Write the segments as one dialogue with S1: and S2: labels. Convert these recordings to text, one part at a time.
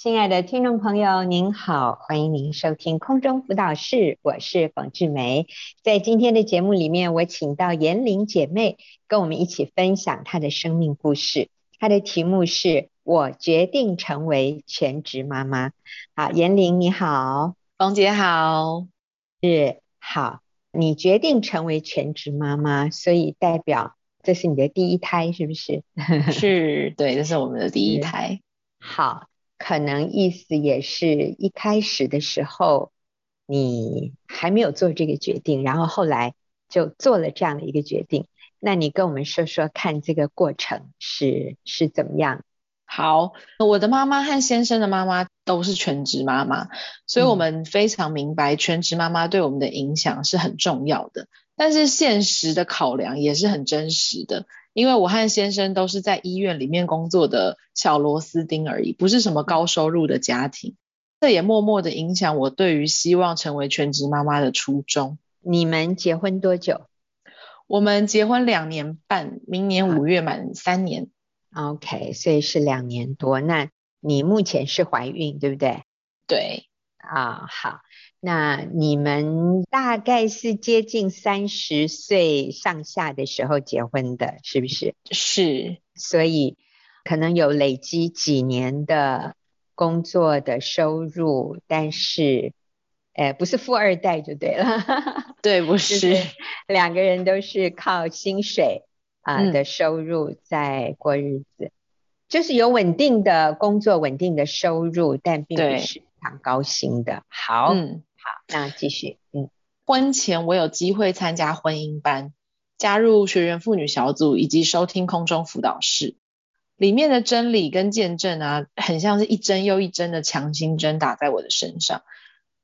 S1: 亲爱的听众朋友，您好，欢迎您收听空中辅导室，我是冯志梅。在今天的节目里面，我请到颜玲姐妹跟我们一起分享她的生命故事。她的题目是我决定成为全职妈妈。好，妍玲你好，
S2: 冯姐好，
S1: 是好，你决定成为全职妈妈，所以代表这是你的第一胎，是不是？
S2: 是，对，这是我们的第一胎。
S1: 好。可能意思也是一开始的时候，你还没有做这个决定，然后后来就做了这样的一个决定。那你跟我们说说看，这个过程是是怎么样？
S2: 好，我的妈妈和先生的妈妈都是全职妈妈，所以我们非常明白全职妈妈对我们的影响是很重要的。但是现实的考量也是很真实的。因为我和先生都是在医院里面工作的小螺丝钉而已，不是什么高收入的家庭，这也默默的影响我对于希望成为全职妈妈的初衷。
S1: 你们结婚多久？
S2: 我们结婚两年半，明年五月满三年。
S1: OK，所以是两年多。那你目前是怀孕，对不对？
S2: 对。
S1: 啊，好。那你们大概是接近三十岁上下的时候结婚的，是不是？
S2: 是，
S1: 所以可能有累积几年的工作的收入，但是，呃，不是富二代就对了。
S2: 对，不是，
S1: 两个人都是靠薪水啊、呃、的收入在过日子，嗯、就是有稳定的工作、稳定的收入，但并不是非常高兴的。好。嗯好，那继续。嗯，
S2: 婚前我有机会参加婚姻班，加入学员妇女小组，以及收听空中辅导室。里面的真理跟见证啊，很像是一针又一针的强心针打在我的身上。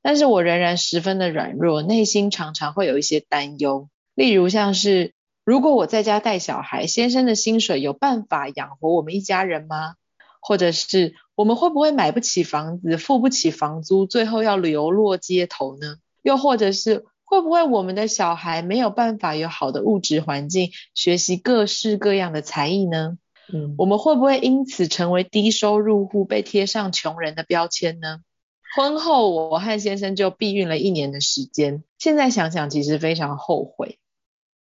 S2: 但是我仍然十分的软弱，内心常常会有一些担忧。例如像是，如果我在家带小孩，先生的薪水有办法养活我们一家人吗？或者是我们会不会买不起房子，付不起房租，最后要流落街头呢？又或者是会不会我们的小孩没有办法有好的物质环境，学习各式各样的才艺呢？嗯，我们会不会因此成为低收入户，被贴上穷人的标签呢？婚后我和先生就避孕了一年的时间，现在想想其实非常后悔。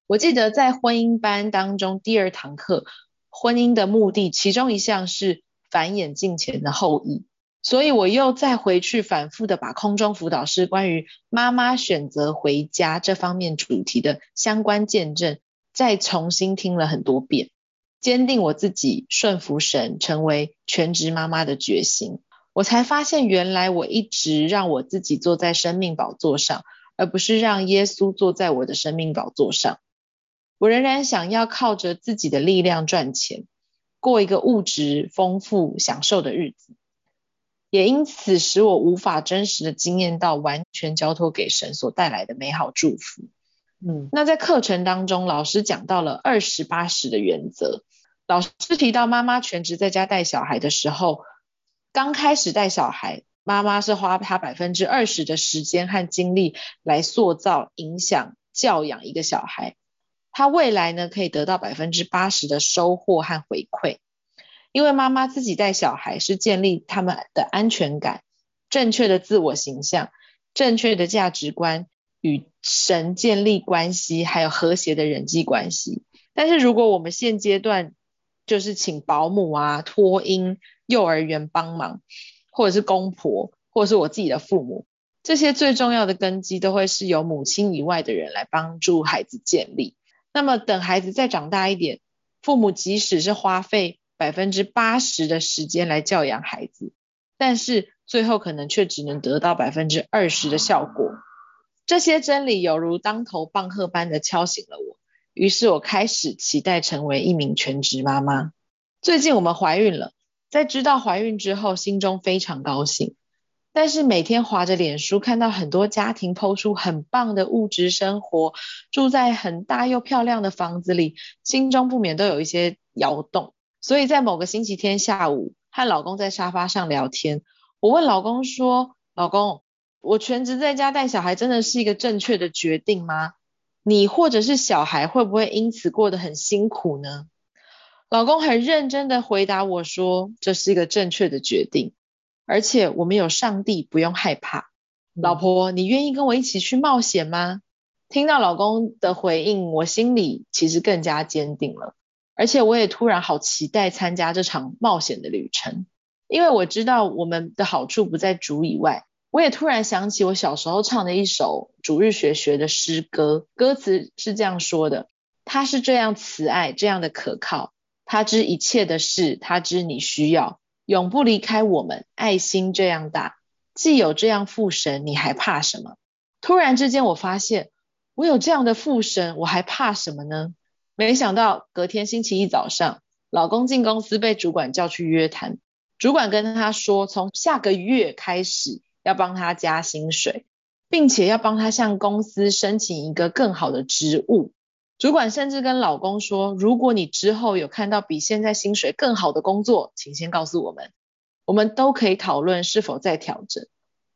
S2: 我记得在婚姻班当中第二堂课，婚姻的目的其中一项是。繁衍近前的后裔，所以我又再回去反复的把空中辅导师关于妈妈选择回家这方面主题的相关见证，再重新听了很多遍，坚定我自己顺服神，成为全职妈妈的决心。我才发现，原来我一直让我自己坐在生命宝座上，而不是让耶稣坐在我的生命宝座上。我仍然想要靠着自己的力量赚钱。过一个物质丰富、享受的日子，也因此使我无法真实的经验到完全交托给神所带来的美好祝福。嗯，那在课程当中，老师讲到了二十八十的原则。老师提到妈妈全职在家带小孩的时候，刚开始带小孩，妈妈是花她百分之二十的时间和精力来塑造、影响、教养一个小孩。他未来呢，可以得到百分之八十的收获和回馈，因为妈妈自己带小孩是建立他们的安全感、正确的自我形象、正确的价值观与神建立关系，还有和谐的人际关系。但是如果我们现阶段就是请保姆啊、托婴、幼儿园帮忙，或者是公婆，或者是我自己的父母，这些最重要的根基都会是由母亲以外的人来帮助孩子建立。那么等孩子再长大一点，父母即使是花费百分之八十的时间来教养孩子，但是最后可能却只能得到百分之二十的效果。这些真理犹如当头棒喝般的敲醒了我，于是我开始期待成为一名全职妈妈。最近我们怀孕了，在知道怀孕之后，心中非常高兴。但是每天滑着脸书，看到很多家庭 po 出很棒的物质生活，住在很大又漂亮的房子里，心中不免都有一些摇动。所以在某个星期天下午，和老公在沙发上聊天，我问老公说：“老公，我全职在家带小孩，真的是一个正确的决定吗？你或者是小孩会不会因此过得很辛苦呢？”老公很认真的回答我说：“这是一个正确的决定。”而且我们有上帝，不用害怕。老婆，你愿意跟我一起去冒险吗？听到老公的回应，我心里其实更加坚定了，而且我也突然好期待参加这场冒险的旅程，因为我知道我们的好处不在主以外。我也突然想起我小时候唱的一首主日学学的诗歌，歌词是这样说的：他是这样慈爱，这样的可靠，他知一切的事，他知你需要，永不离开我们，爱心这样大，既有这样父神，你还怕什么？突然之间，我发现我有这样的父神，我还怕什么呢？没想到隔天星期一早上，老公进公司被主管叫去约谈，主管跟他说，从下个月开始。要帮他加薪水，并且要帮他向公司申请一个更好的职务。主管甚至跟老公说：“如果你之后有看到比现在薪水更好的工作，请先告诉我们，我们都可以讨论是否再调整。”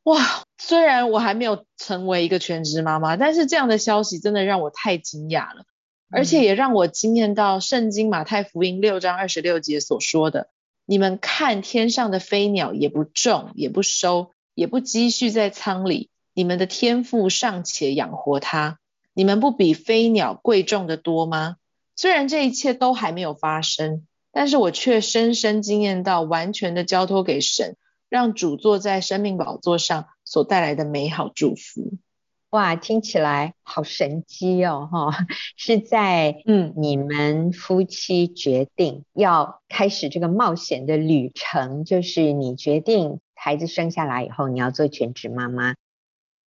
S2: 哇！虽然我还没有成为一个全职妈妈，但是这样的消息真的让我太惊讶了，而且也让我惊艳到圣经马太福音六章二十六节所说的：“你们看天上的飞鸟，也不种，也不收。”也不积蓄在仓里，你们的天父尚且养活他，你们不比飞鸟贵重的多吗？虽然这一切都还没有发生，但是我却深深惊艳到完全的交托给神，让主坐在生命宝座上所带来的美好祝福。
S1: 哇，听起来好神迹哦！哈，是在嗯，你们夫妻决定要开始这个冒险的旅程，就是你决定。孩子生下来以后，你要做全职妈妈，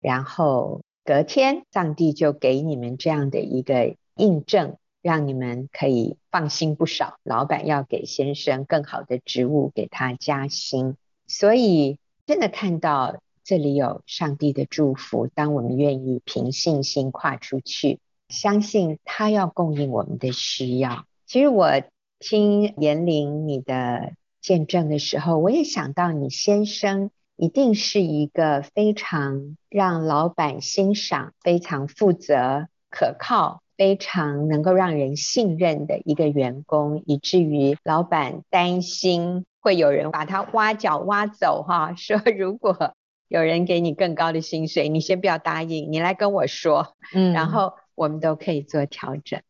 S1: 然后隔天上帝就给你们这样的一个印证，让你们可以放心不少。老板要给先生更好的职务，给他加薪，所以真的看到这里有上帝的祝福。当我们愿意凭信心跨出去，相信他要供应我们的需要。其实我听延玲你的。见证的时候，我也想到你先生一定是一个非常让老板欣赏、非常负责、可靠、非常能够让人信任的一个员工，以至于老板担心会有人把他挖角挖走，哈，说如果有人给你更高的薪水，你先不要答应，你来跟我说，嗯，然后我们都可以做调整。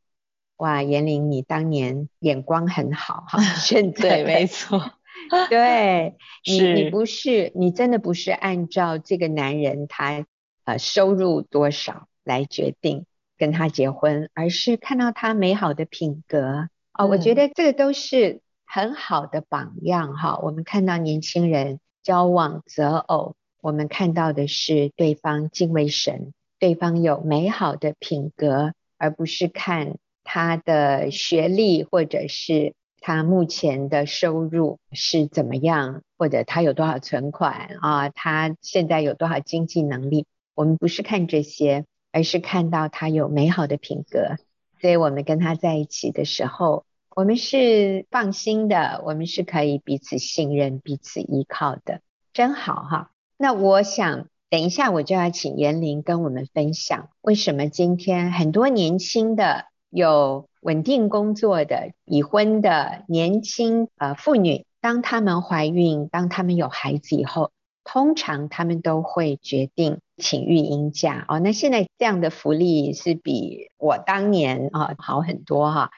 S1: 哇，严玲，你当年眼光很好哈，选择
S2: 对，没错，
S1: 对你，你不是，你真的不是按照这个男人他呃收入多少来决定跟他结婚，而是看到他美好的品格哦，我觉得这个都是很好的榜样哈。我们看到年轻人交往择偶，我们看到的是对方敬畏神，对方有美好的品格，而不是看。他的学历，或者是他目前的收入是怎么样，或者他有多少存款啊？他现在有多少经济能力？我们不是看这些，而是看到他有美好的品格，所以我们跟他在一起的时候，我们是放心的，我们是可以彼此信任、彼此依靠的，真好哈。那我想等一下我就要请延玲跟我们分享，为什么今天很多年轻的。有稳定工作的已婚的年轻呃妇女，当她们怀孕，当她们有孩子以后，通常她们都会决定请育婴假哦。那现在这样的福利是比我当年啊好很多哈。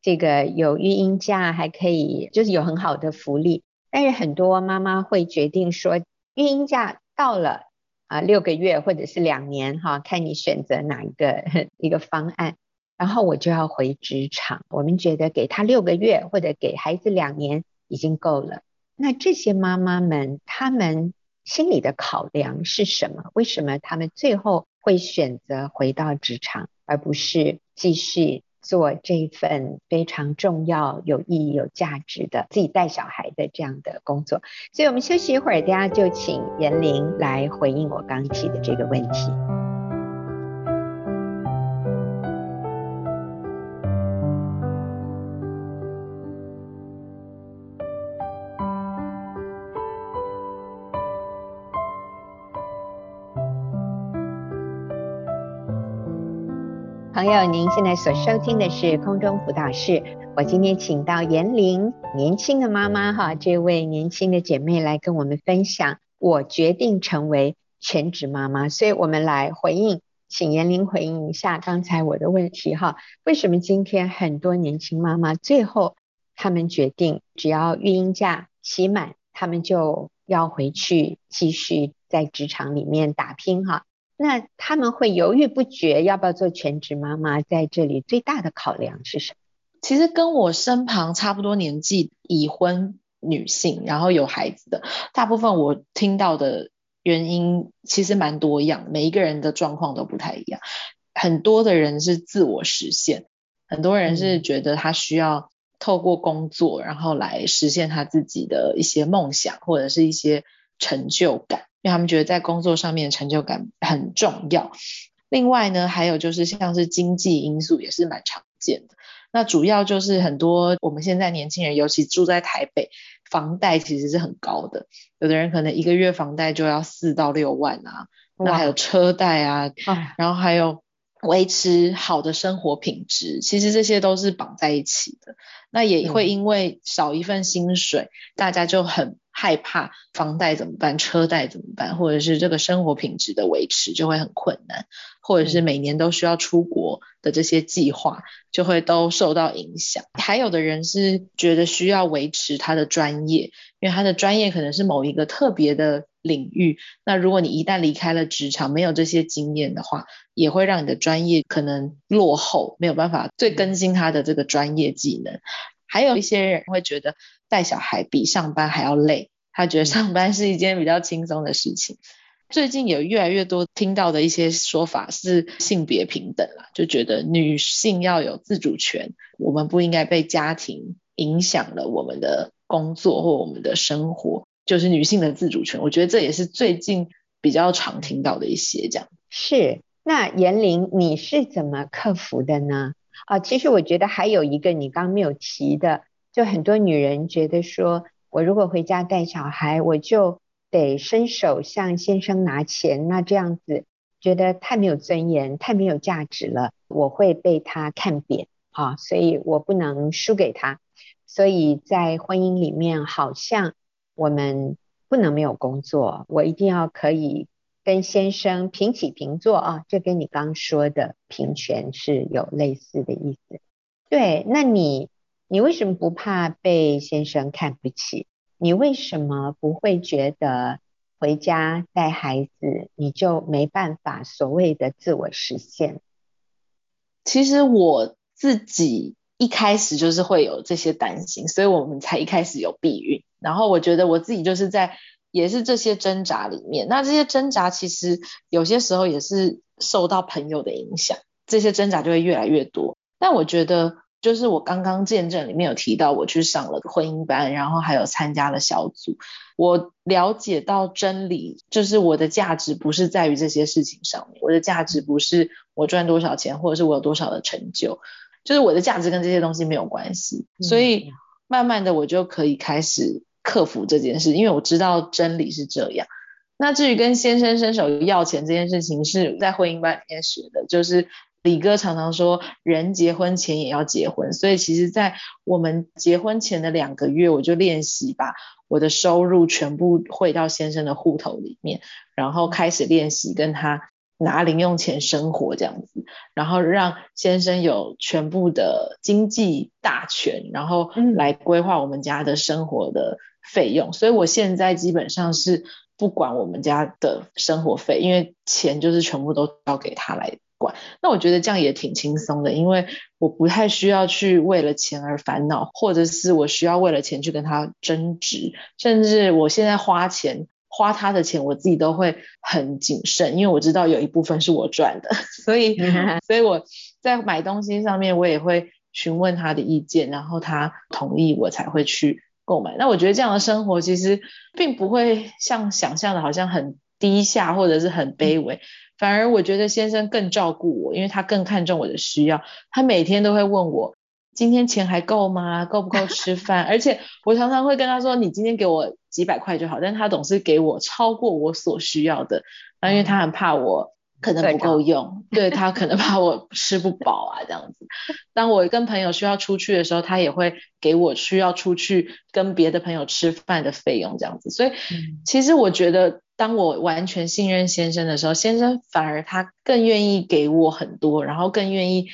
S1: 这个有育婴假还可以，就是有很好的福利。但是很多妈妈会决定说，育婴假到了啊六个月或者是两年哈，看你选择哪一个 一个方案。然后我就要回职场，我们觉得给他六个月或者给孩子两年已经够了。那这些妈妈们，她们心里的考量是什么？为什么她们最后会选择回到职场，而不是继续做这份非常重要、有意义、有价值的自己带小孩的这样的工作？所以我们休息一会儿，等下就请延玲来回应我刚提的这个问题。朋友，您现在所收听的是空中辅导室。我今天请到颜玲年轻的妈妈哈，这位年轻的姐妹来跟我们分享。我决定成为全职妈妈，所以我们来回应，请颜玲回应一下刚才我的问题哈。为什么今天很多年轻妈妈最后她们决定，只要育婴假期满，她们就要回去继续在职场里面打拼哈？那他们会犹豫不决，要不要做全职妈妈？在这里最大的考量是什么？
S2: 其实跟我身旁差不多年纪已婚女性，然后有孩子的，大部分我听到的原因其实蛮多样，每一个人的状况都不太一样。很多的人是自我实现，很多人是觉得他需要透过工作，然后来实现他自己的一些梦想或者是一些成就感。因为他们觉得在工作上面成就感很重要。另外呢，还有就是像是经济因素也是蛮常见的。那主要就是很多我们现在年轻人，尤其住在台北，房贷其实是很高的。有的人可能一个月房贷就要四到六万啊，那还有车贷啊，然后还有维持好的生活品质，其实这些都是绑在一起的。那也会因为少一份薪水，大家就很。害怕房贷怎么办？车贷怎么办？或者是这个生活品质的维持就会很困难，或者是每年都需要出国的这些计划就会都受到影响。还有的人是觉得需要维持他的专业，因为他的专业可能是某一个特别的领域。那如果你一旦离开了职场，没有这些经验的话，也会让你的专业可能落后，没有办法最更新他的这个专业技能。还有一些人会觉得带小孩比上班还要累，他觉得上班是一件比较轻松的事情。最近有越来越多听到的一些说法是性别平等啦，就觉得女性要有自主权，我们不应该被家庭影响了我们的工作或我们的生活，就是女性的自主权。我觉得这也是最近比较常听到的一些这样。
S1: 是，那严玲你是怎么克服的呢？啊，其实我觉得还有一个你刚没有提的，就很多女人觉得说，我如果回家带小孩，我就得伸手向先生拿钱，那这样子觉得太没有尊严，太没有价值了，我会被他看扁，啊，所以我不能输给他，所以在婚姻里面，好像我们不能没有工作，我一定要可以。跟先生平起平坐啊，这跟你刚说的平权是有类似的意思。对，那你你为什么不怕被先生看不起？你为什么不会觉得回家带孩子你就没办法所谓的自我实现？
S2: 其实我自己一开始就是会有这些担心，所以我们才一开始有避孕。然后我觉得我自己就是在。也是这些挣扎里面，那这些挣扎其实有些时候也是受到朋友的影响，这些挣扎就会越来越多。但我觉得，就是我刚刚见证里面有提到，我去上了婚姻班，然后还有参加了小组，我了解到真理，就是我的价值不是在于这些事情上面，我的价值不是我赚多少钱，或者是我有多少的成就，就是我的价值跟这些东西没有关系。所以慢慢的，我就可以开始。克服这件事，因为我知道真理是这样。那至于跟先生伸手要钱这件事情，是在婚姻班里面学的。就是李哥常常说，人结婚前也要结婚，所以其实，在我们结婚前的两个月，我就练习把我的收入全部汇到先生的户头里面，然后开始练习跟他。拿零用钱生活这样子，然后让先生有全部的经济大权，然后来规划我们家的生活的费用。所以我现在基本上是不管我们家的生活费，因为钱就是全部都交给他来管。那我觉得这样也挺轻松的，因为我不太需要去为了钱而烦恼，或者是我需要为了钱去跟他争执，甚至我现在花钱。花他的钱，我自己都会很谨慎，因为我知道有一部分是我赚的，所以，所以我在买东西上面，我也会询问他的意见，然后他同意我才会去购买。那我觉得这样的生活其实并不会像想象的，好像很低下或者是很卑微，反而我觉得先生更照顾我，因为他更看重我的需要，他每天都会问我。今天钱还够吗？够不够吃饭？而且我常常会跟他说，你今天给我几百块就好，但他总是给我超过我所需要的。那因为他很怕我可能不够用，对，他可能怕我吃不饱啊，这样子。当我跟朋友需要出去的时候，他也会给我需要出去跟别的朋友吃饭的费用，这样子。所以，其实我觉得，当我完全信任先生的时候，先生反而他更愿意给我很多，然后更愿意、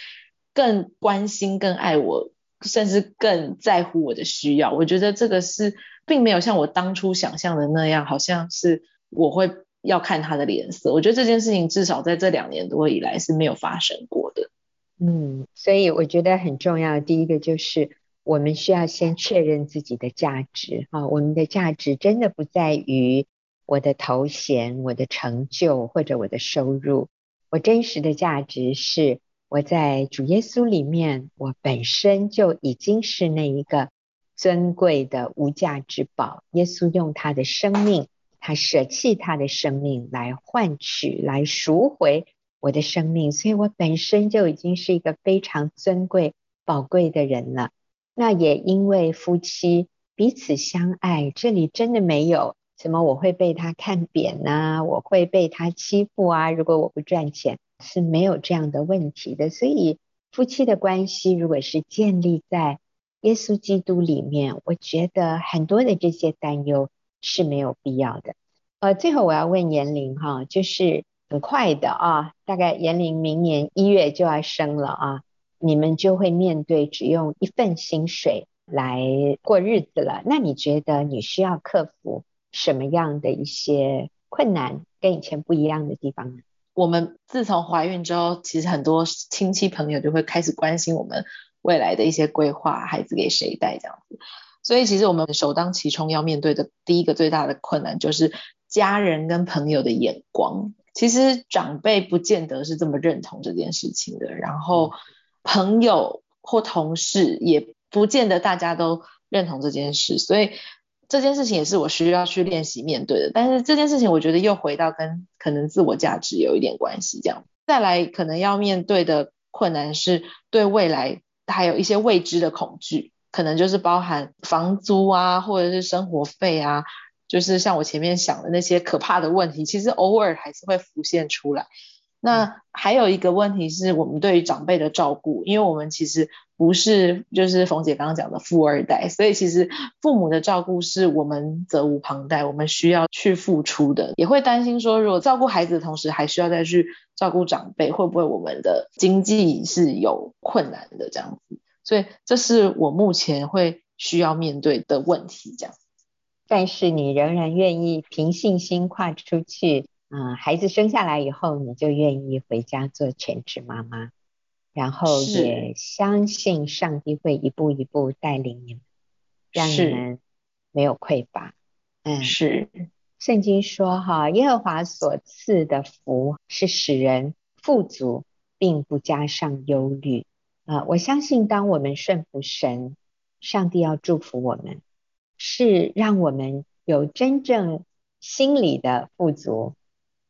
S2: 更关心、更爱我，甚至更在乎我的需要。我觉得这个是并没有像我当初想象的那样，好像是我会。要看他的脸色，我觉得这件事情至少在这两年多以来是没有发生过的。
S1: 嗯，所以我觉得很重要。第一个就是我们需要先确认自己的价值啊，我们的价值真的不在于我的头衔、我的成就或者我的收入。我真实的价值是我在主耶稣里面，我本身就已经是那一个尊贵的无价之宝。耶稣用他的生命。他舍弃他的生命来换取、来赎回我的生命，所以我本身就已经是一个非常尊贵、宝贵的人了。那也因为夫妻彼此相爱，这里真的没有什么我会被他看扁啊，我会被他欺负啊。如果我不赚钱，是没有这样的问题的。所以夫妻的关系如果是建立在耶稣基督里面，我觉得很多的这些担忧。是没有必要的。呃，最后我要问严玲哈，就是很快的啊，大概妍玲明年一月就要生了啊，你们就会面对只用一份薪水来过日子了。那你觉得你需要克服什么样的一些困难，跟以前不一样的地方呢？
S2: 我们自从怀孕之后，其实很多亲戚朋友就会开始关心我们未来的一些规划，孩子给谁带这样子。所以其实我们首当其冲要面对的第一个最大的困难就是家人跟朋友的眼光。其实长辈不见得是这么认同这件事情的，然后朋友或同事也不见得大家都认同这件事。所以这件事情也是我需要去练习面对的。但是这件事情我觉得又回到跟可能自我价值有一点关系。这样再来可能要面对的困难是对未来还有一些未知的恐惧。可能就是包含房租啊，或者是生活费啊，就是像我前面想的那些可怕的问题，其实偶尔还是会浮现出来。那还有一个问题是我们对于长辈的照顾，因为我们其实不是就是冯姐刚刚讲的富二代，所以其实父母的照顾是我们责无旁贷，我们需要去付出的。也会担心说，如果照顾孩子的同时还需要再去照顾长辈，会不会我们的经济是有困难的这样子？所以这是我目前会需要面对的问题，这样。
S1: 但是你仍然愿意凭信心跨出去，嗯，孩子生下来以后，你就愿意回家做全职妈妈，然后也相信上帝会一步一步带领你们，让你们没有匮乏。嗯，
S2: 是。
S1: 圣经说哈，耶和华所赐的福是使人富足，并不加上忧虑。啊，我相信当我们顺服神，上帝要祝福我们，是让我们有真正心里的富足，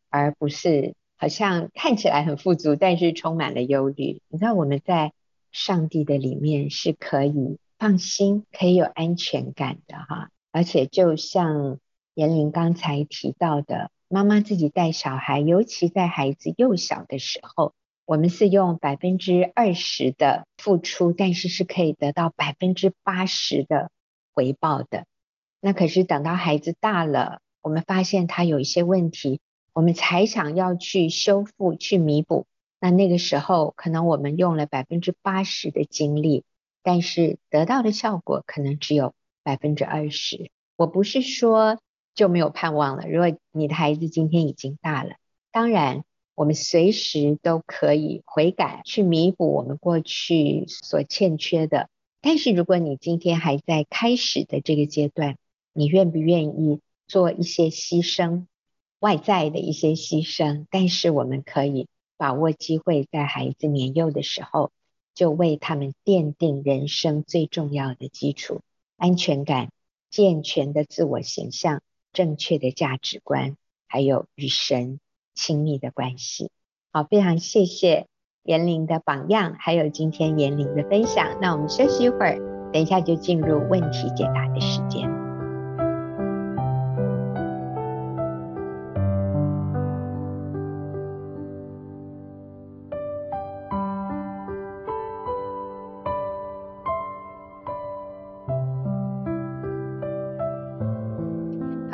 S1: 而不是好像看起来很富足，但是充满了忧虑。你知道我们在上帝的里面是可以放心、可以有安全感的哈。而且就像严玲刚才提到的，妈妈自己带小孩，尤其在孩子幼小的时候。我们是用百分之二十的付出，但是是可以得到百分之八十的回报的。那可是等到孩子大了，我们发现他有一些问题，我们才想要去修复、去弥补。那那个时候，可能我们用了百分之八十的精力，但是得到的效果可能只有百分之二十。我不是说就没有盼望了。如果你的孩子今天已经大了，当然。我们随时都可以悔改，去弥补我们过去所欠缺的。但是，如果你今天还在开始的这个阶段，你愿不愿意做一些牺牲，外在的一些牺牲？但是，我们可以把握机会，在孩子年幼的时候，就为他们奠定人生最重要的基础：安全感、健全的自我形象、正确的价值观，还有与神。亲密的关系，好，非常谢谢严玲的榜样，还有今天严玲的分享。那我们休息一会儿，等一下就进入问题解答的时间。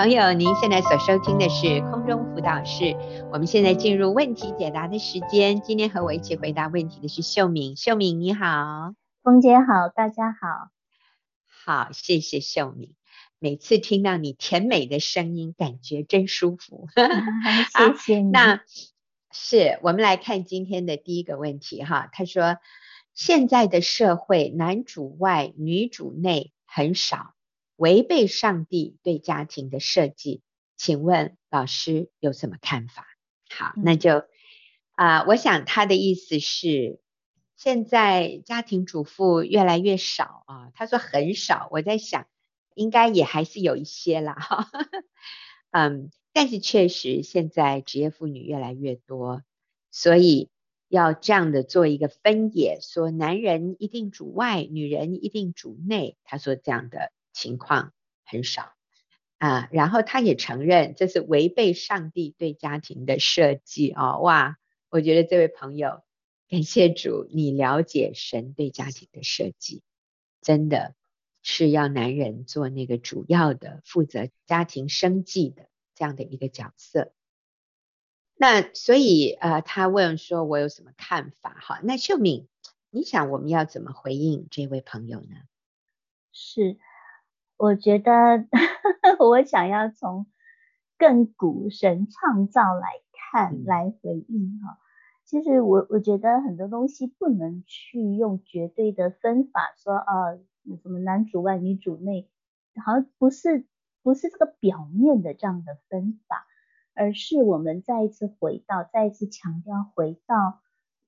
S1: 朋友，您现在所收听的是空中辅导室。我们现在进入问题解答的时间。今天和我一起回答问题的是秀敏。秀敏你好，
S3: 凤姐好，大家好。
S1: 好，谢谢秀敏。每次听到你甜美的声音，感觉真舒服。
S3: 谢谢你。
S1: 那是我们来看今天的第一个问题哈。他说，现在的社会男主外女主内很少。违背上帝对家庭的设计，请问老师有什么看法？好，那就啊、呃，我想他的意思是，现在家庭主妇越来越少啊。他说很少，我在想，应该也还是有一些啦。哈，嗯，但是确实现在职业妇女越来越多，所以要这样的做一个分野，说男人一定主外，女人一定主内。他说这样的。情况很少啊，然后他也承认这是违背上帝对家庭的设计哦。哇，我觉得这位朋友，感谢主，你了解神对家庭的设计，真的是要男人做那个主要的负责家庭生计的这样的一个角色。那所以呃，他问说我有什么看法？哈，那秀敏，你想我们要怎么回应这位朋友呢？
S3: 是。我觉得 我想要从更古神创造来看来回应哈。其实我我觉得很多东西不能去用绝对的分法说啊，什么男主外女主内，好像不是不是这个表面的这样的分法，而是我们再一次回到，再一次强调回到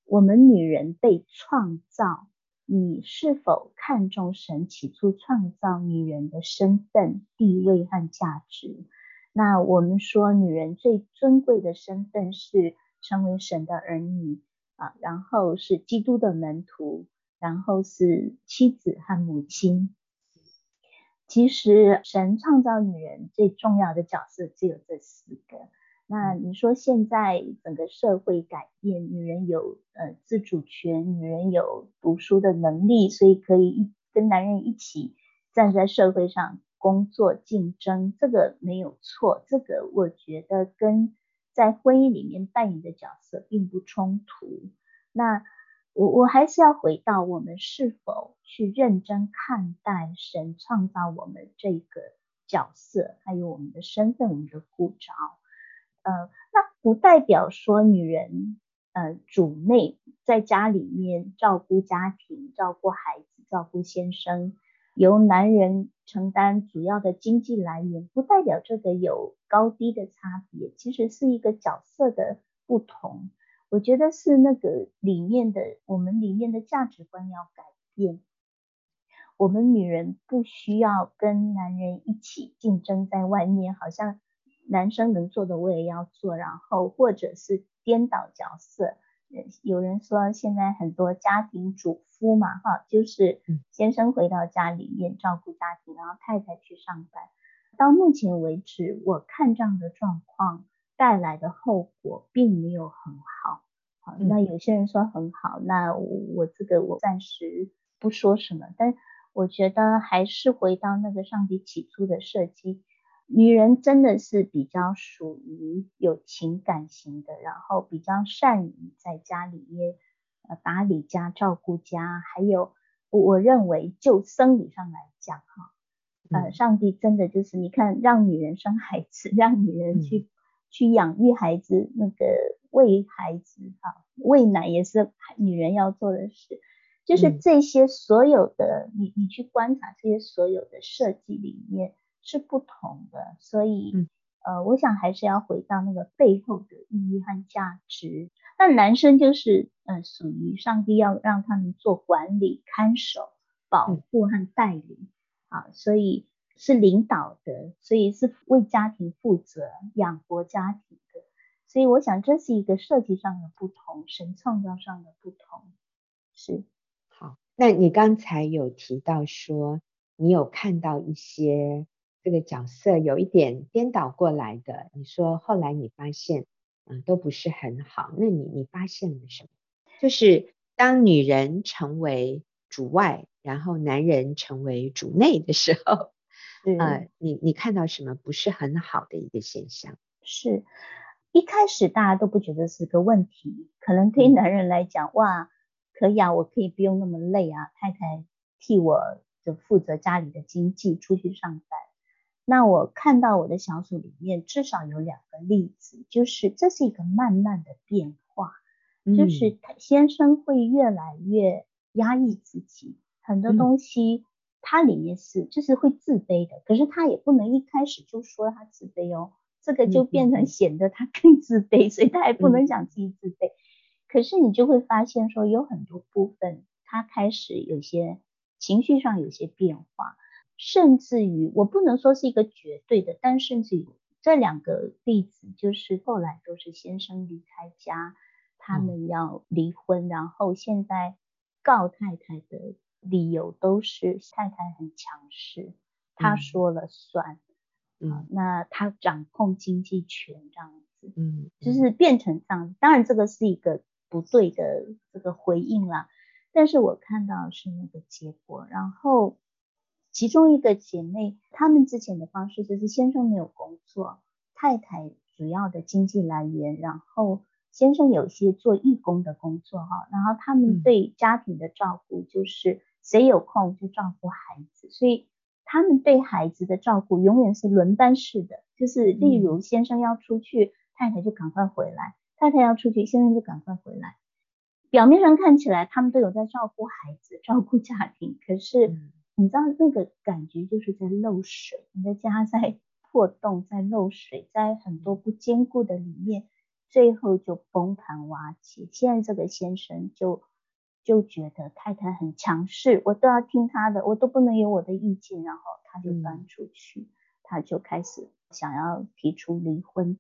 S3: 我们女人被创造。你是否看重神起初创造女人的身份、地位和价值？那我们说，女人最尊贵的身份是成为神的儿女啊，然后是基督的门徒，然后是妻子和母亲。其实，神创造女人最重要的角色只有这四个。那你说现在整个社会改变，女人有呃自主权，女人有读书的能力，所以可以一跟男人一起站在社会上工作竞争，这个没有错，这个我觉得跟在婚姻里面扮演的角色并不冲突。那我我还是要回到我们是否去认真看待神创造我们这个角色，还有我们的身份，我们的呼召。呃，那不代表说女人呃主内在家里面照顾家庭、照顾孩子、照顾先生，由男人承担主要的经济来源，不代表这个有高低的差别，其实是一个角色的不同。我觉得是那个里面的我们里面的价值观要改变，我们女人不需要跟男人一起竞争在外面，好像。男生能做的我也要做，然后或者是颠倒角色。有人说现在很多家庭主夫嘛，哈，就是先生回到家里面照顾家庭，然后太太去上班。到目前为止，我看这样的状况带来的后果并没有很好。好，那有些人说很好，那我，我这个我暂时不说什么，但我觉得还是回到那个上帝起初的设计。女人真的是比较属于有情感型的，然后比较善于在家里面呃打理家、照顾家，还有我认为就生理上来讲哈，呃，上帝真的就是你看让女人生孩子，让女人去、嗯、去养育孩子，那个喂孩子啊，喂奶也是女人要做的事，就是这些所有的你你去观察这些所有的设计里面。是不同的，所以、嗯、呃，我想还是要回到那个背后的意义和价值。那男生就是呃，属于上帝要让他们做管理、看守、保护和带领、嗯、啊，所以是领导的，所以是为家庭负责、养活家庭的。所以我想这是一个设计上的不同，神创造上的不同。是。
S1: 好，那你刚才有提到说，你有看到一些。这个角色有一点颠倒过来的，你说后来你发现，嗯，都不是很好。那你你发现了什么？就是当女人成为主外，然后男人成为主内的时候，呃，你你看到什么不是很好的一个现象？
S3: 是，一开始大家都不觉得是个问题，可能对于男人来讲，哇，可以啊，我可以不用那么累啊，太太替我就负责家里的经济，出去上班。那我看到我的小组里面至少有两个例子，就是这是一个慢慢的变化，嗯、就是先生会越来越压抑自己，很多东西他里面是就是会自卑的，嗯、可是他也不能一开始就说他自卑哦，这个就变成显得他更自卑，嗯、所以他也不能讲自己自卑。嗯、可是你就会发现说有很多部分他开始有些情绪上有些变化。甚至于，我不能说是一个绝对的，但甚至于这两个例子，就是后来都是先生离开家，他们要离婚，嗯、然后现在告太太的理由都是太太很强势，他说了算，
S1: 嗯、啊，
S3: 那他掌控经济权这样子，
S1: 嗯，
S3: 就是变成这样。当然这个是一个不对的这个回应啦，但是我看到是那个结果，然后。其中一个姐妹，她们之前的方式就是先生没有工作，太太主要的经济来源，然后先生有些做义工的工作哈，然后他们对家庭的照顾就是谁有空就照顾孩子，所以他们对孩子的照顾永远是轮班式的，就是例如先生要出去，太太就赶快回来，太太要出去，先生就赶快回来。表面上看起来他们都有在照顾孩子，照顾家庭，可是。你知道那个感觉就是在漏水，你的家在 破洞，在漏水，在很多不坚固的里面，最后就崩盘瓦解。现在这个先生就就觉得太太很强势，我都要听他的，我都不能有我的意见，然后他就搬出去，嗯、他就开始想要提出离婚。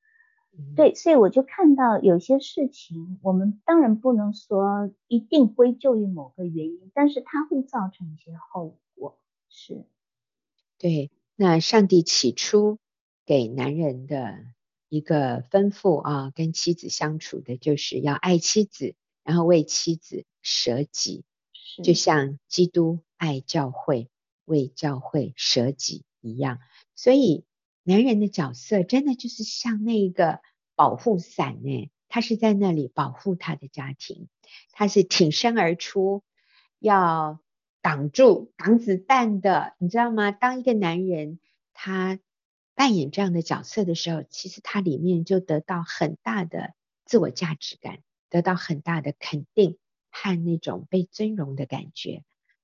S3: 嗯、对，所以我就看到有些事情，我们当然不能说一定归咎于某个原因，但是它会造成一些后果。是，
S1: 对，那上帝起初给男人的一个吩咐啊，跟妻子相处的就是要爱妻子，然后为妻子舍己，就像基督爱教会，为教会舍己一样。所以男人的角色真的就是像那个保护伞呢，他是在那里保护他的家庭，他是挺身而出要。挡住挡子弹的，你知道吗？当一个男人他扮演这样的角色的时候，其实他里面就得到很大的自我价值感，得到很大的肯定和那种被尊荣的感觉。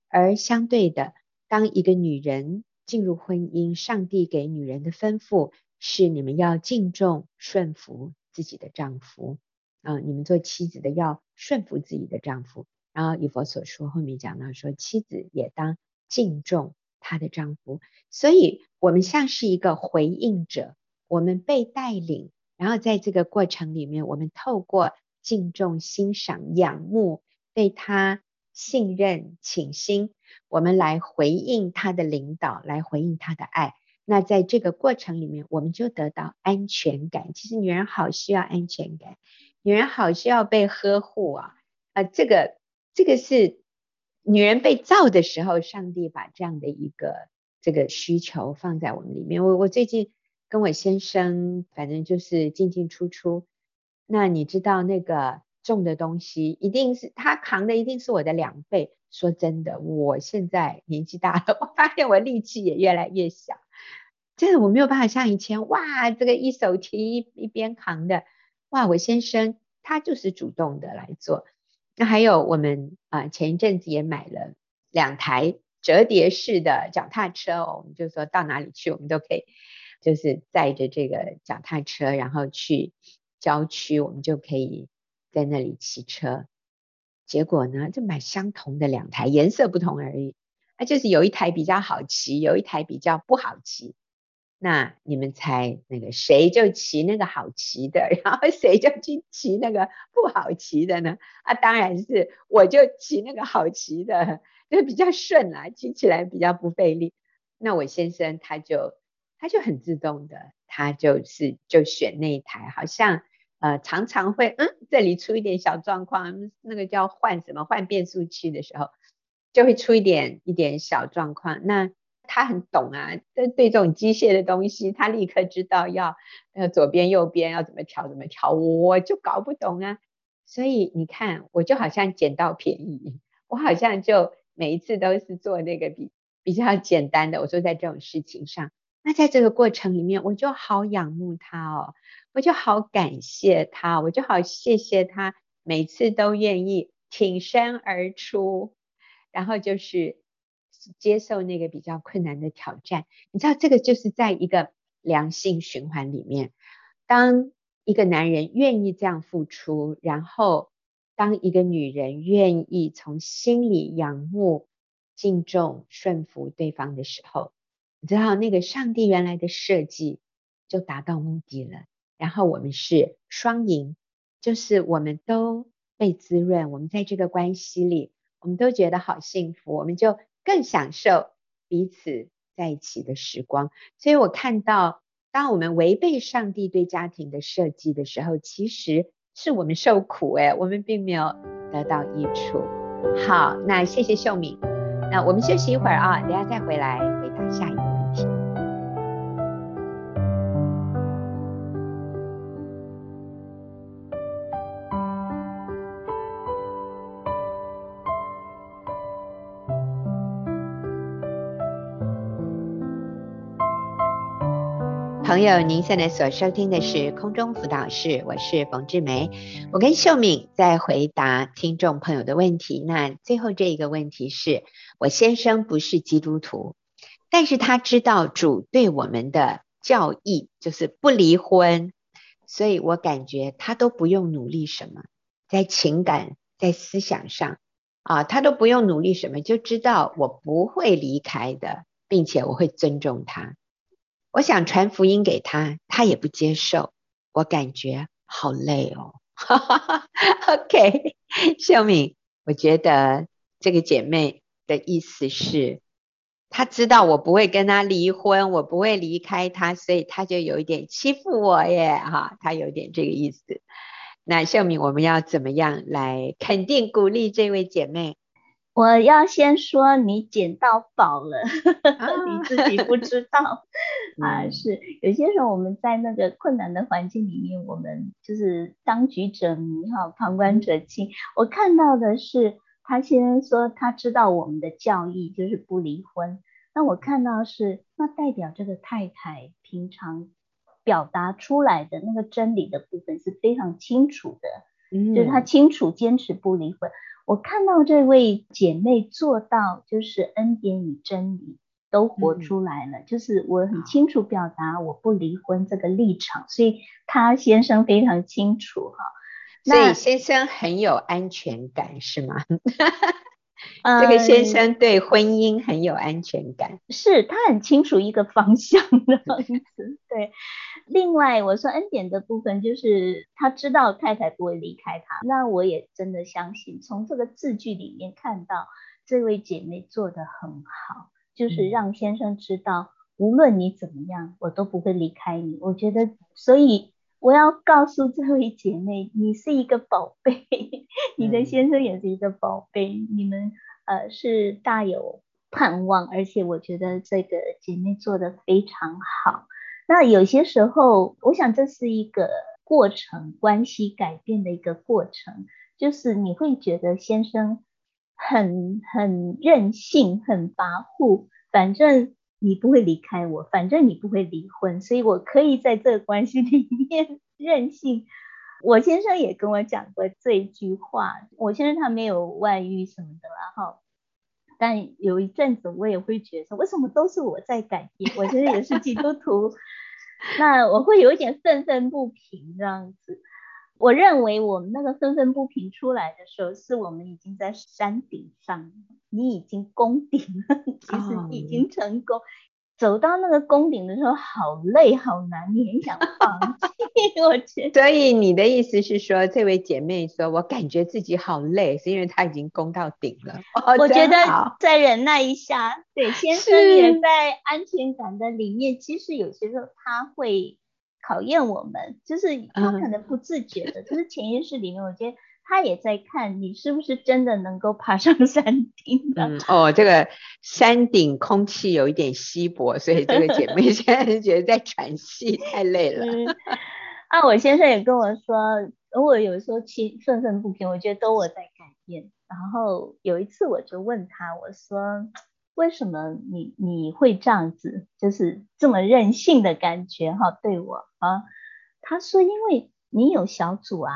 S1: 而相对的，当一个女人进入婚姻，上帝给女人的吩咐是：你们要敬重、顺服自己的丈夫啊，你们做妻子的要顺服自己的丈夫。然后以佛所说后面讲到说，妻子也当敬重她的丈夫，所以我们像是一个回应者，我们被带领，然后在这个过程里面，我们透过敬重、欣赏、仰慕，对他信任、倾心，我们来回应他的领导，来回应他的爱。那在这个过程里面，我们就得到安全感。其实女人好需要安全感，女人好需要被呵护啊，啊、呃，这个。这个是女人被造的时候，上帝把这样的一个这个需求放在我们里面。我我最近跟我先生，反正就是进进出出。那你知道那个重的东西，一定是他扛的，一定是我的两倍。说真的，我现在年纪大了，我发现我力气也越来越小。真的，我没有办法像以前，哇，这个一手提一边扛的，哇，我先生他就是主动的来做。那还有我们啊，前一阵子也买了两台折叠式的脚踏车哦，我们就说到哪里去，我们都可以，就是载着这个脚踏车，然后去郊区，我们就可以在那里骑车。结果呢，就买相同的两台，颜色不同而已，那就是有一台比较好骑，有一台比较不好骑。那你们猜那个谁就骑那个好骑的，然后谁就去骑那个不好骑的呢？啊，当然是我就骑那个好骑的，就比较顺啦，骑起来比较不费力。那我先生他就他就很自动的，他就是就选那一台，好像呃常常会嗯这里出一点小状况，那个叫换什么换变速器的时候，就会出一点一点小状况。那他很懂啊，对对这种机械的东西，他立刻知道要呃左边右边要怎么调怎么调，我就搞不懂啊。所以你看，我就好像捡到便宜，我好像就每一次都是做那个比比较简单的。我说在这种事情上，那在这个过程里面，我就好仰慕他哦，我就好感谢他，我就好谢谢他，每次都愿意挺身而出，然后就是接受那个比较困难的挑战。你知道，这个就是在一个良性循环里面，当。一个男人愿意这样付出，然后当一个女人愿意从心里仰慕、敬重、顺服对方的时候，你知道那个上帝原来的设计就达到目的了。然后我们是双赢，就是我们都被滋润，我们在这个关系里，我们都觉得好幸福，我们就更享受彼此在一起的时光。所以我看到。当我们违背上帝对家庭的设计的时候，其实是我们受苦诶，我们并没有得到益处。好，那谢谢秀敏，那我们休息一会儿啊，等下再回来回答下一个。朋友，您现在所收听的是空中辅导室，我是冯志梅。我跟秀敏在回答听众朋友的问题。那最后这一个问题是，我先生不是基督徒，但是他知道主对我们的教义就是不离婚，所以我感觉他都不用努力什么，在情感、在思想上啊，他都不用努力什么，就知道我不会离开的，并且我会尊重他。我想传福音给他，他也不接受，我感觉好累哦。OK，秀敏，我觉得这个姐妹的意思是，她知道我不会跟他离婚，我不会离开他，所以她就有一点欺负我耶，哈，她有点这个意思。那秀敏，我们要怎么样来肯定鼓励这位姐妹？
S3: 我要先说，你捡到宝了，你自己不知道 啊。是有些时候我们在那个困难的环境里面，我们就是当局者迷哈，旁观者清。我看到的是，他先说他知道我们的教义就是不离婚，那我看到是那代表这个太太平常表达出来的那个真理的部分是非常清楚的，就是他清楚坚持不离婚。我看到这位姐妹做到，就是恩典与真理都活出来了，嗯、就是我很清楚表达我不离婚这个立场，所以她先生非常清楚哈。
S1: 所以先生很有安全感是吗？这个先生对婚姻很有安全感，
S3: 嗯、是他很清楚一个方向的样子。对，另外我说恩典的部分就是他知道太太不会离开他，那我也真的相信，从这个字句里面看到这位姐妹做的很好，就是让先生知道，无论你怎么样，我都不会离开你。我觉得，所以我要告诉这位姐妹，你是一个宝贝，你的先生也是一个宝贝，你们。呃，是大有盼望，而且我觉得这个姐妹做的非常好。那有些时候，我想这是一个过程，关系改变的一个过程，就是你会觉得先生很很任性，很跋扈，反正你不会离开我，反正你不会离婚，所以我可以在这个关系里面 任性。我先生也跟我讲过这句话，我先生他没有外遇什么的啦哈，但有一阵子我也会觉得，为什么都是我在改变？我现在也是基督徒，那我会有一点愤愤不平这样子。我认为我们那个愤愤不平出来的时候，是我们已经在山顶上，你已经攻顶了，其实已经成功。走到那个宫顶的时候，好累好难，你很想放弃。我觉得，
S1: 所以你的意思是说，这位姐妹说，我感觉自己好累，是因为她已经攻到顶了。
S3: 哦、我觉得再忍耐一下，对，先生也在安全感的里面。其实有些时候他会考验我们，就是他可能不自觉的，就、嗯、是潜意识里面，我觉得他也在看你是不是真的能够爬上山顶的。
S1: 嗯，哦，这个山顶空气有一点稀薄，所以这个姐妹 现在觉得在喘气，太累了。
S3: 嗯、啊，我先生也跟我说，我有时候气愤愤不平，我觉得都我在改变。然后有一次我就问他，我说为什么你你会这样子，就是这么任性的感觉哈，对我啊？他说因为你有小组啊。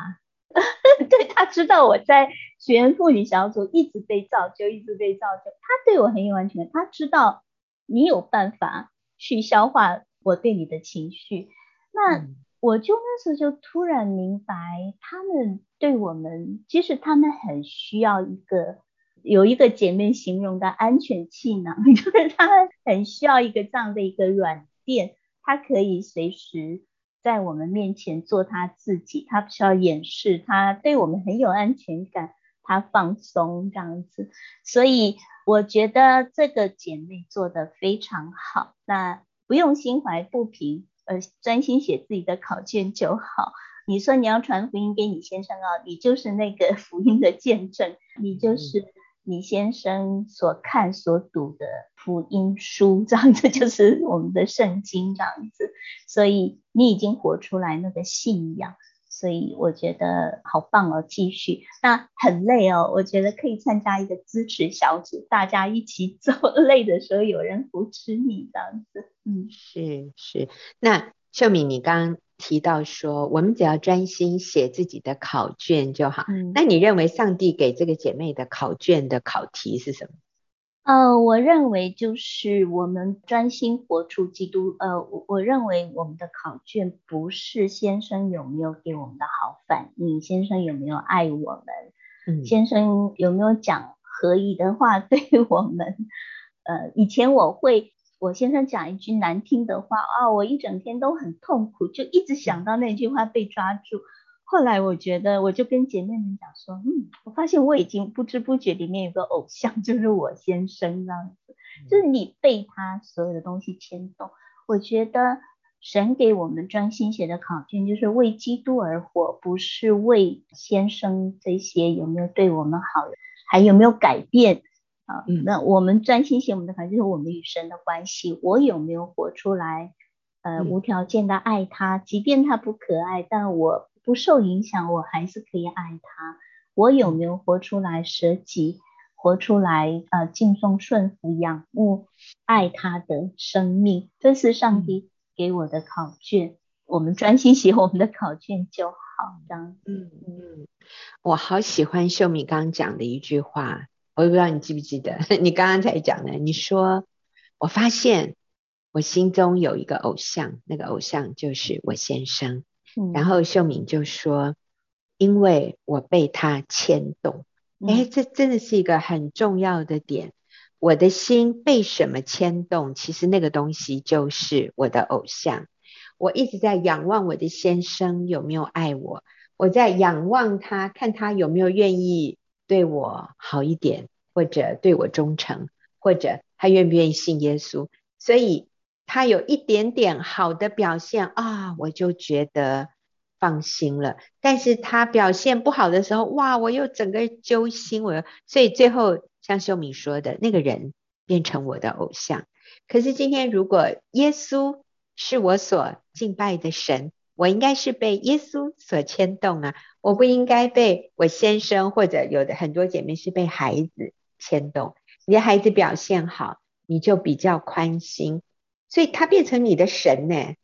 S3: 对，他知道我在学员妇女小组一直被造就，一直被造就。他对我很有安全感，他知道你有办法去消化我对你的情绪。那我就那时候就突然明白，他们对我们，其实他们很需要一个，有一个姐妹形容的安全气囊，就是他们很需要一个这样的一个软垫，它可以随时。在我们面前做他自己，他不需要掩饰，他对我们很有安全感，他放松这样子，所以我觉得这个姐妹做的非常好，那不用心怀不平，呃，专心写自己的考卷就好。你说你要传福音给你先生啊，你就是那个 福音的见证，你就是。李先生所看所读的福音书，这样子就是我们的圣经，这样子，所以你已经活出来那个信仰，所以我觉得好棒哦，继续。那很累哦，我觉得可以参加一个支持小组，大家一起走，累的时候有人扶持你，这样子。嗯，
S1: 是是。那秀敏，你刚刚。提到说，我们只要专心写自己的考卷就好。嗯，那你认为上帝给这个姐妹的考卷的考题是什么？
S3: 呃，我认为就是我们专心活出基督。呃，我我认为我们的考卷不是先生有没有给我们的好反应，先生有没有爱我们，嗯，先生有没有讲合宜的话对我们。呃，以前我会。我先生讲一句难听的话啊，我一整天都很痛苦，就一直想到那句话被抓住。后来我觉得，我就跟姐妹们讲说，嗯，我发现我已经不知不觉里面有个偶像，就是我先生这样子，就是你被他所有的东西牵动。我觉得神给我们专心写的考卷，就是为基督而活，不是为先生这些有没有对我们好，还有没有改变。啊，那我们专心写我们的考卷，就是我们与神的关系。我有没有活出来？呃，无条件的爱他，即便他不可爱，但我不受影响，我还是可以爱他。我有没有活出来舍己，活出来呃敬重顺服仰慕爱他的生命？这是上帝给我的考卷。我们专心写我们的考卷就好。这样，嗯嗯，
S1: 我好喜欢秀敏刚讲的一句话。我也不知道你记不记得，你刚刚才讲的，你说我发现我心中有一个偶像，那个偶像就是我先生。嗯、然后秀敏就说，因为我被他牵动，哎、嗯，这真的是一个很重要的点。我的心被什么牵动？其实那个东西就是我的偶像。我一直在仰望我的先生有没有爱我，我在仰望他，看他有没有愿意。对我好一点，或者对我忠诚，或者他愿不愿意信耶稣，所以他有一点点好的表现啊，我就觉得放心了。但是他表现不好的时候，哇，我又整个揪心，我，所以最后像秀敏说的，那个人变成我的偶像。可是今天如果耶稣是我所敬拜的神，我应该是被耶稣所牵动啊，我不应该被我先生或者有的很多姐妹是被孩子牵动。你的孩子表现好，你就比较宽心，所以他变成你的神呢。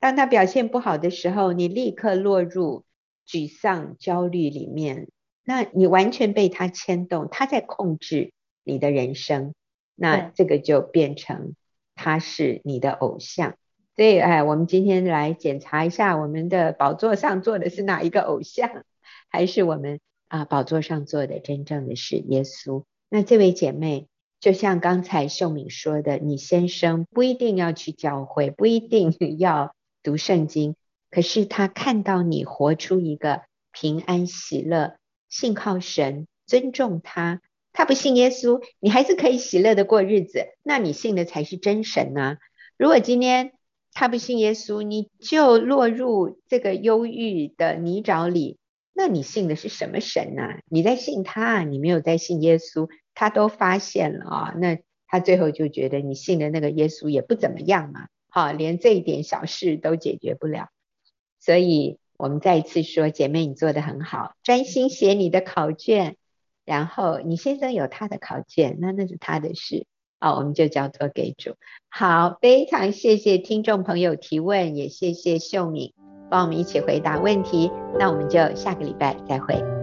S1: 当他表现不好的时候，你立刻落入沮丧、焦虑里面，那你完全被他牵动，他在控制你的人生，那这个就变成他是你的偶像。所以，哎，我们今天来检查一下，我们的宝座上坐的是哪一个偶像，还是我们啊宝座上坐的真正的是耶稣？那这位姐妹，就像刚才秀敏说的，你先生不一定要去教会，不一定要读圣经，可是他看到你活出一个平安喜乐、信靠神、尊重他，他不信耶稣，你还是可以喜乐的过日子，那你信的才是真神呢、如果今天，他不信耶稣，你就落入这个忧郁的泥沼里，那你信的是什么神呢、你在信他，你没有在信耶稣，他都发现了啊、那他最后就觉得你信的那个耶稣也不怎么样嘛，好，连这一点小事都解决不了。所以我们再一次说，姐妹你做得很好，专心写你的考卷，然后你先生有他的考卷，那那是他的事，好，我们就叫做给主。好，非常谢谢听众朋友提问，也谢谢秀敏。帮我们一起回答问题，那我们就下个礼拜再会。